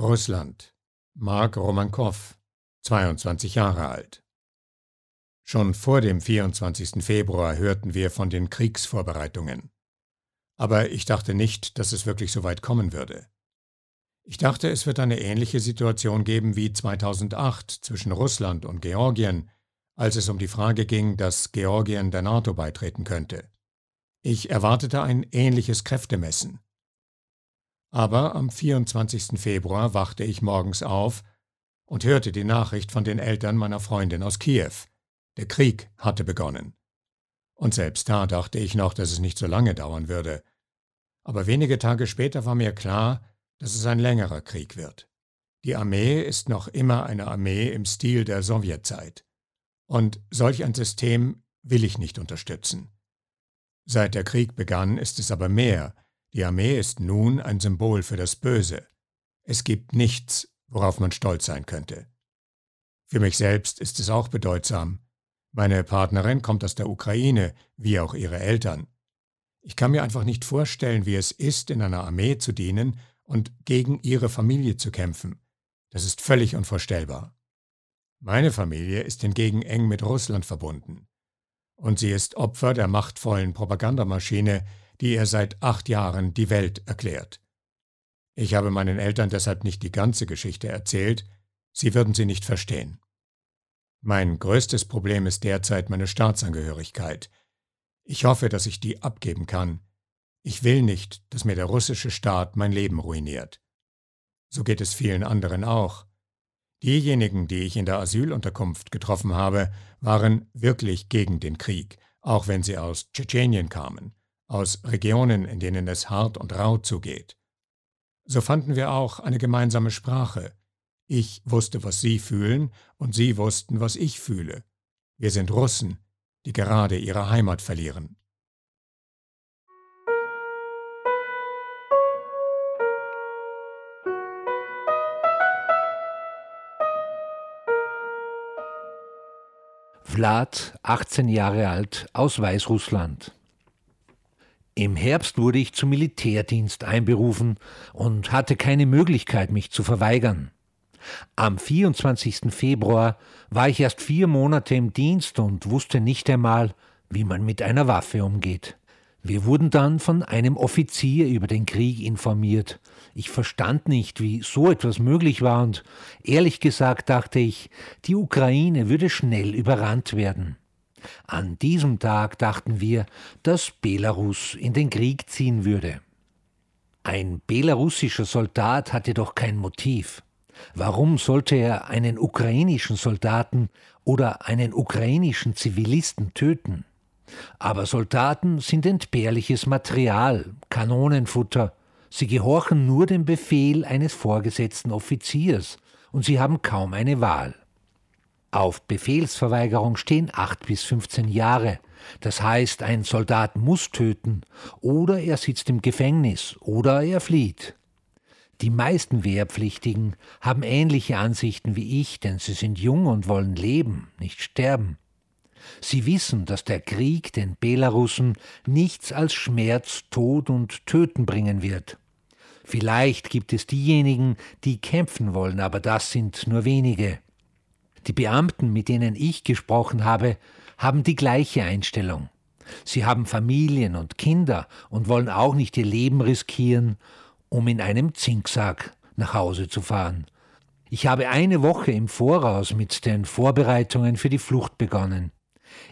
Russland. Mark Romankow, 22 Jahre alt. Schon vor dem 24. Februar hörten wir von den Kriegsvorbereitungen. Aber ich dachte nicht, dass es wirklich so weit kommen würde. Ich dachte, es wird eine ähnliche Situation geben wie 2008 zwischen Russland und Georgien, als es um die Frage ging, dass Georgien der NATO beitreten könnte. Ich erwartete ein ähnliches Kräftemessen. Aber am 24. Februar wachte ich morgens auf und hörte die Nachricht von den Eltern meiner Freundin aus Kiew. Der Krieg hatte begonnen. Und selbst da dachte ich noch, dass es nicht so lange dauern würde. Aber wenige Tage später war mir klar, dass es ein längerer Krieg wird. Die Armee ist noch immer eine Armee im Stil der Sowjetzeit. Und solch ein System will ich nicht unterstützen. Seit der Krieg begann, ist es aber mehr. Die Armee ist nun ein Symbol für das Böse. Es gibt nichts, worauf man stolz sein könnte. Für mich selbst ist es auch bedeutsam. Meine Partnerin kommt aus der Ukraine, wie auch ihre Eltern. Ich kann mir einfach nicht vorstellen, wie es ist, in einer Armee zu dienen und gegen ihre Familie zu kämpfen. Das ist völlig unvorstellbar. Meine Familie ist hingegen eng mit Russland verbunden. Und sie ist Opfer der machtvollen Propagandamaschine, die ihr seit acht Jahren die Welt erklärt. Ich habe meinen Eltern deshalb nicht die ganze Geschichte erzählt, sie würden sie nicht verstehen. Mein größtes Problem ist derzeit meine Staatsangehörigkeit. Ich hoffe, dass ich die abgeben kann. Ich will nicht, dass mir der russische Staat mein Leben ruiniert. So geht es vielen anderen auch. Diejenigen, die ich in der Asylunterkunft getroffen habe, waren wirklich gegen den Krieg, auch wenn sie aus Tschetschenien kamen, aus Regionen, in denen es hart und rau zugeht. So fanden wir auch eine gemeinsame Sprache. Ich wusste, was sie fühlen, und sie wussten, was ich fühle. Wir sind Russen, die gerade ihre Heimat verlieren. Vlad, 18 Jahre alt, aus Weißrussland. Im Herbst wurde ich zum Militärdienst einberufen und hatte keine Möglichkeit, mich zu verweigern. Am 24. Februar war ich erst vier Monate im Dienst und wusste nicht einmal, wie man mit einer Waffe umgeht. Wir wurden dann von einem Offizier über den Krieg informiert ich verstand nicht, wie so etwas möglich war und ehrlich gesagt dachte ich, die Ukraine würde schnell überrannt werden. An diesem Tag dachten wir, dass Belarus in den Krieg ziehen würde. Ein belarussischer Soldat hatte doch kein Motiv. Warum sollte er einen ukrainischen Soldaten oder einen ukrainischen Zivilisten töten? Aber Soldaten sind entbehrliches Material, Kanonenfutter, Sie gehorchen nur dem Befehl eines vorgesetzten Offiziers und sie haben kaum eine Wahl. Auf Befehlsverweigerung stehen acht bis 15 Jahre. Das heißt, ein Soldat muss töten, oder er sitzt im Gefängnis, oder er flieht. Die meisten Wehrpflichtigen haben ähnliche Ansichten wie ich, denn sie sind jung und wollen leben, nicht sterben. Sie wissen, dass der Krieg den Belarussen nichts als Schmerz, Tod und Töten bringen wird. Vielleicht gibt es diejenigen, die kämpfen wollen, aber das sind nur wenige. Die Beamten, mit denen ich gesprochen habe, haben die gleiche Einstellung. Sie haben Familien und Kinder und wollen auch nicht ihr Leben riskieren, um in einem Zinksack nach Hause zu fahren. Ich habe eine Woche im Voraus mit den Vorbereitungen für die Flucht begonnen.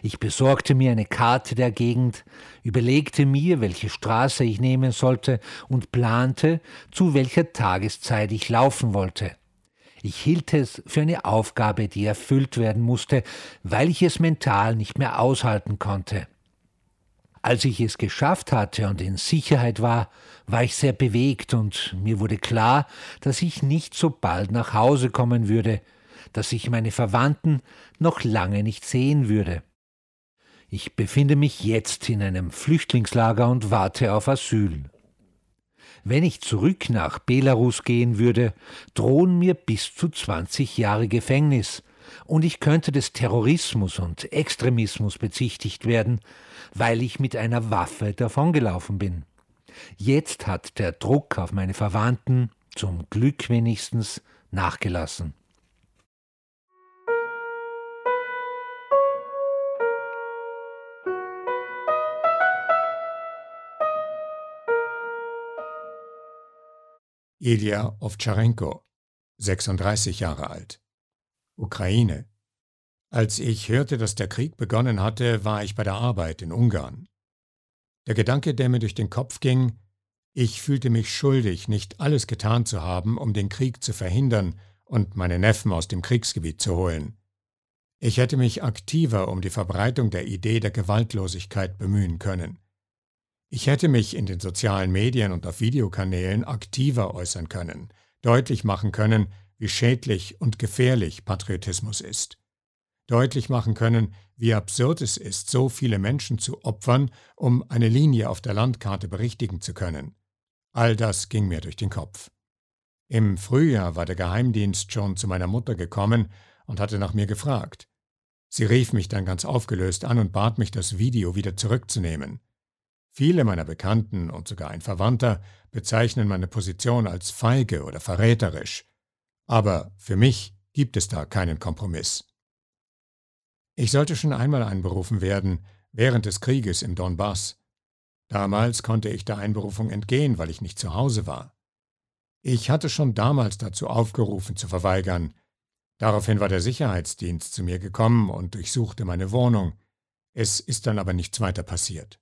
Ich besorgte mir eine Karte der Gegend, überlegte mir, welche Straße ich nehmen sollte und plante, zu welcher Tageszeit ich laufen wollte. Ich hielt es für eine Aufgabe, die erfüllt werden musste, weil ich es mental nicht mehr aushalten konnte. Als ich es geschafft hatte und in Sicherheit war, war ich sehr bewegt und mir wurde klar, dass ich nicht so bald nach Hause kommen würde, dass ich meine Verwandten noch lange nicht sehen würde. Ich befinde mich jetzt in einem Flüchtlingslager und warte auf Asyl. Wenn ich zurück nach Belarus gehen würde, drohen mir bis zu 20 Jahre Gefängnis, und ich könnte des Terrorismus und Extremismus bezichtigt werden, weil ich mit einer Waffe davongelaufen bin. Jetzt hat der Druck auf meine Verwandten zum Glück wenigstens nachgelassen. Ilya Ovtcharenko, 36 Jahre alt. Ukraine. Als ich hörte, dass der Krieg begonnen hatte, war ich bei der Arbeit in Ungarn. Der Gedanke, der mir durch den Kopf ging, ich fühlte mich schuldig, nicht alles getan zu haben, um den Krieg zu verhindern und meine Neffen aus dem Kriegsgebiet zu holen. Ich hätte mich aktiver um die Verbreitung der Idee der Gewaltlosigkeit bemühen können. Ich hätte mich in den sozialen Medien und auf Videokanälen aktiver äußern können, deutlich machen können, wie schädlich und gefährlich Patriotismus ist. Deutlich machen können, wie absurd es ist, so viele Menschen zu opfern, um eine Linie auf der Landkarte berichtigen zu können. All das ging mir durch den Kopf. Im Frühjahr war der Geheimdienst schon zu meiner Mutter gekommen und hatte nach mir gefragt. Sie rief mich dann ganz aufgelöst an und bat mich, das Video wieder zurückzunehmen. Viele meiner Bekannten und sogar ein Verwandter bezeichnen meine Position als feige oder verräterisch. Aber für mich gibt es da keinen Kompromiss. Ich sollte schon einmal einberufen werden, während des Krieges im Donbass. Damals konnte ich der Einberufung entgehen, weil ich nicht zu Hause war. Ich hatte schon damals dazu aufgerufen, zu verweigern. Daraufhin war der Sicherheitsdienst zu mir gekommen und durchsuchte meine Wohnung. Es ist dann aber nichts weiter passiert.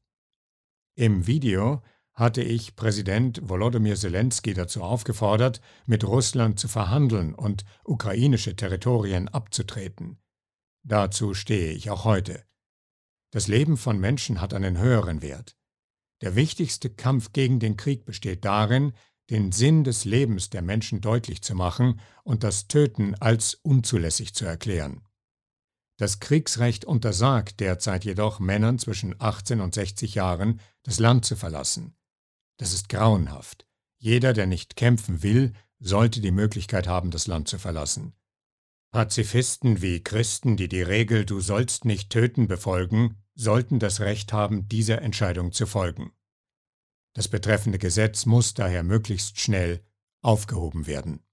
Im Video hatte ich Präsident Volodymyr Zelensky dazu aufgefordert, mit Russland zu verhandeln und ukrainische Territorien abzutreten. Dazu stehe ich auch heute. Das Leben von Menschen hat einen höheren Wert. Der wichtigste Kampf gegen den Krieg besteht darin, den Sinn des Lebens der Menschen deutlich zu machen und das Töten als unzulässig zu erklären. Das Kriegsrecht untersagt derzeit jedoch Männern zwischen 18 und 60 Jahren, das Land zu verlassen. Das ist grauenhaft. Jeder, der nicht kämpfen will, sollte die Möglichkeit haben, das Land zu verlassen. Pazifisten wie Christen, die die Regel Du sollst nicht töten befolgen, sollten das Recht haben, dieser Entscheidung zu folgen. Das betreffende Gesetz muss daher möglichst schnell aufgehoben werden.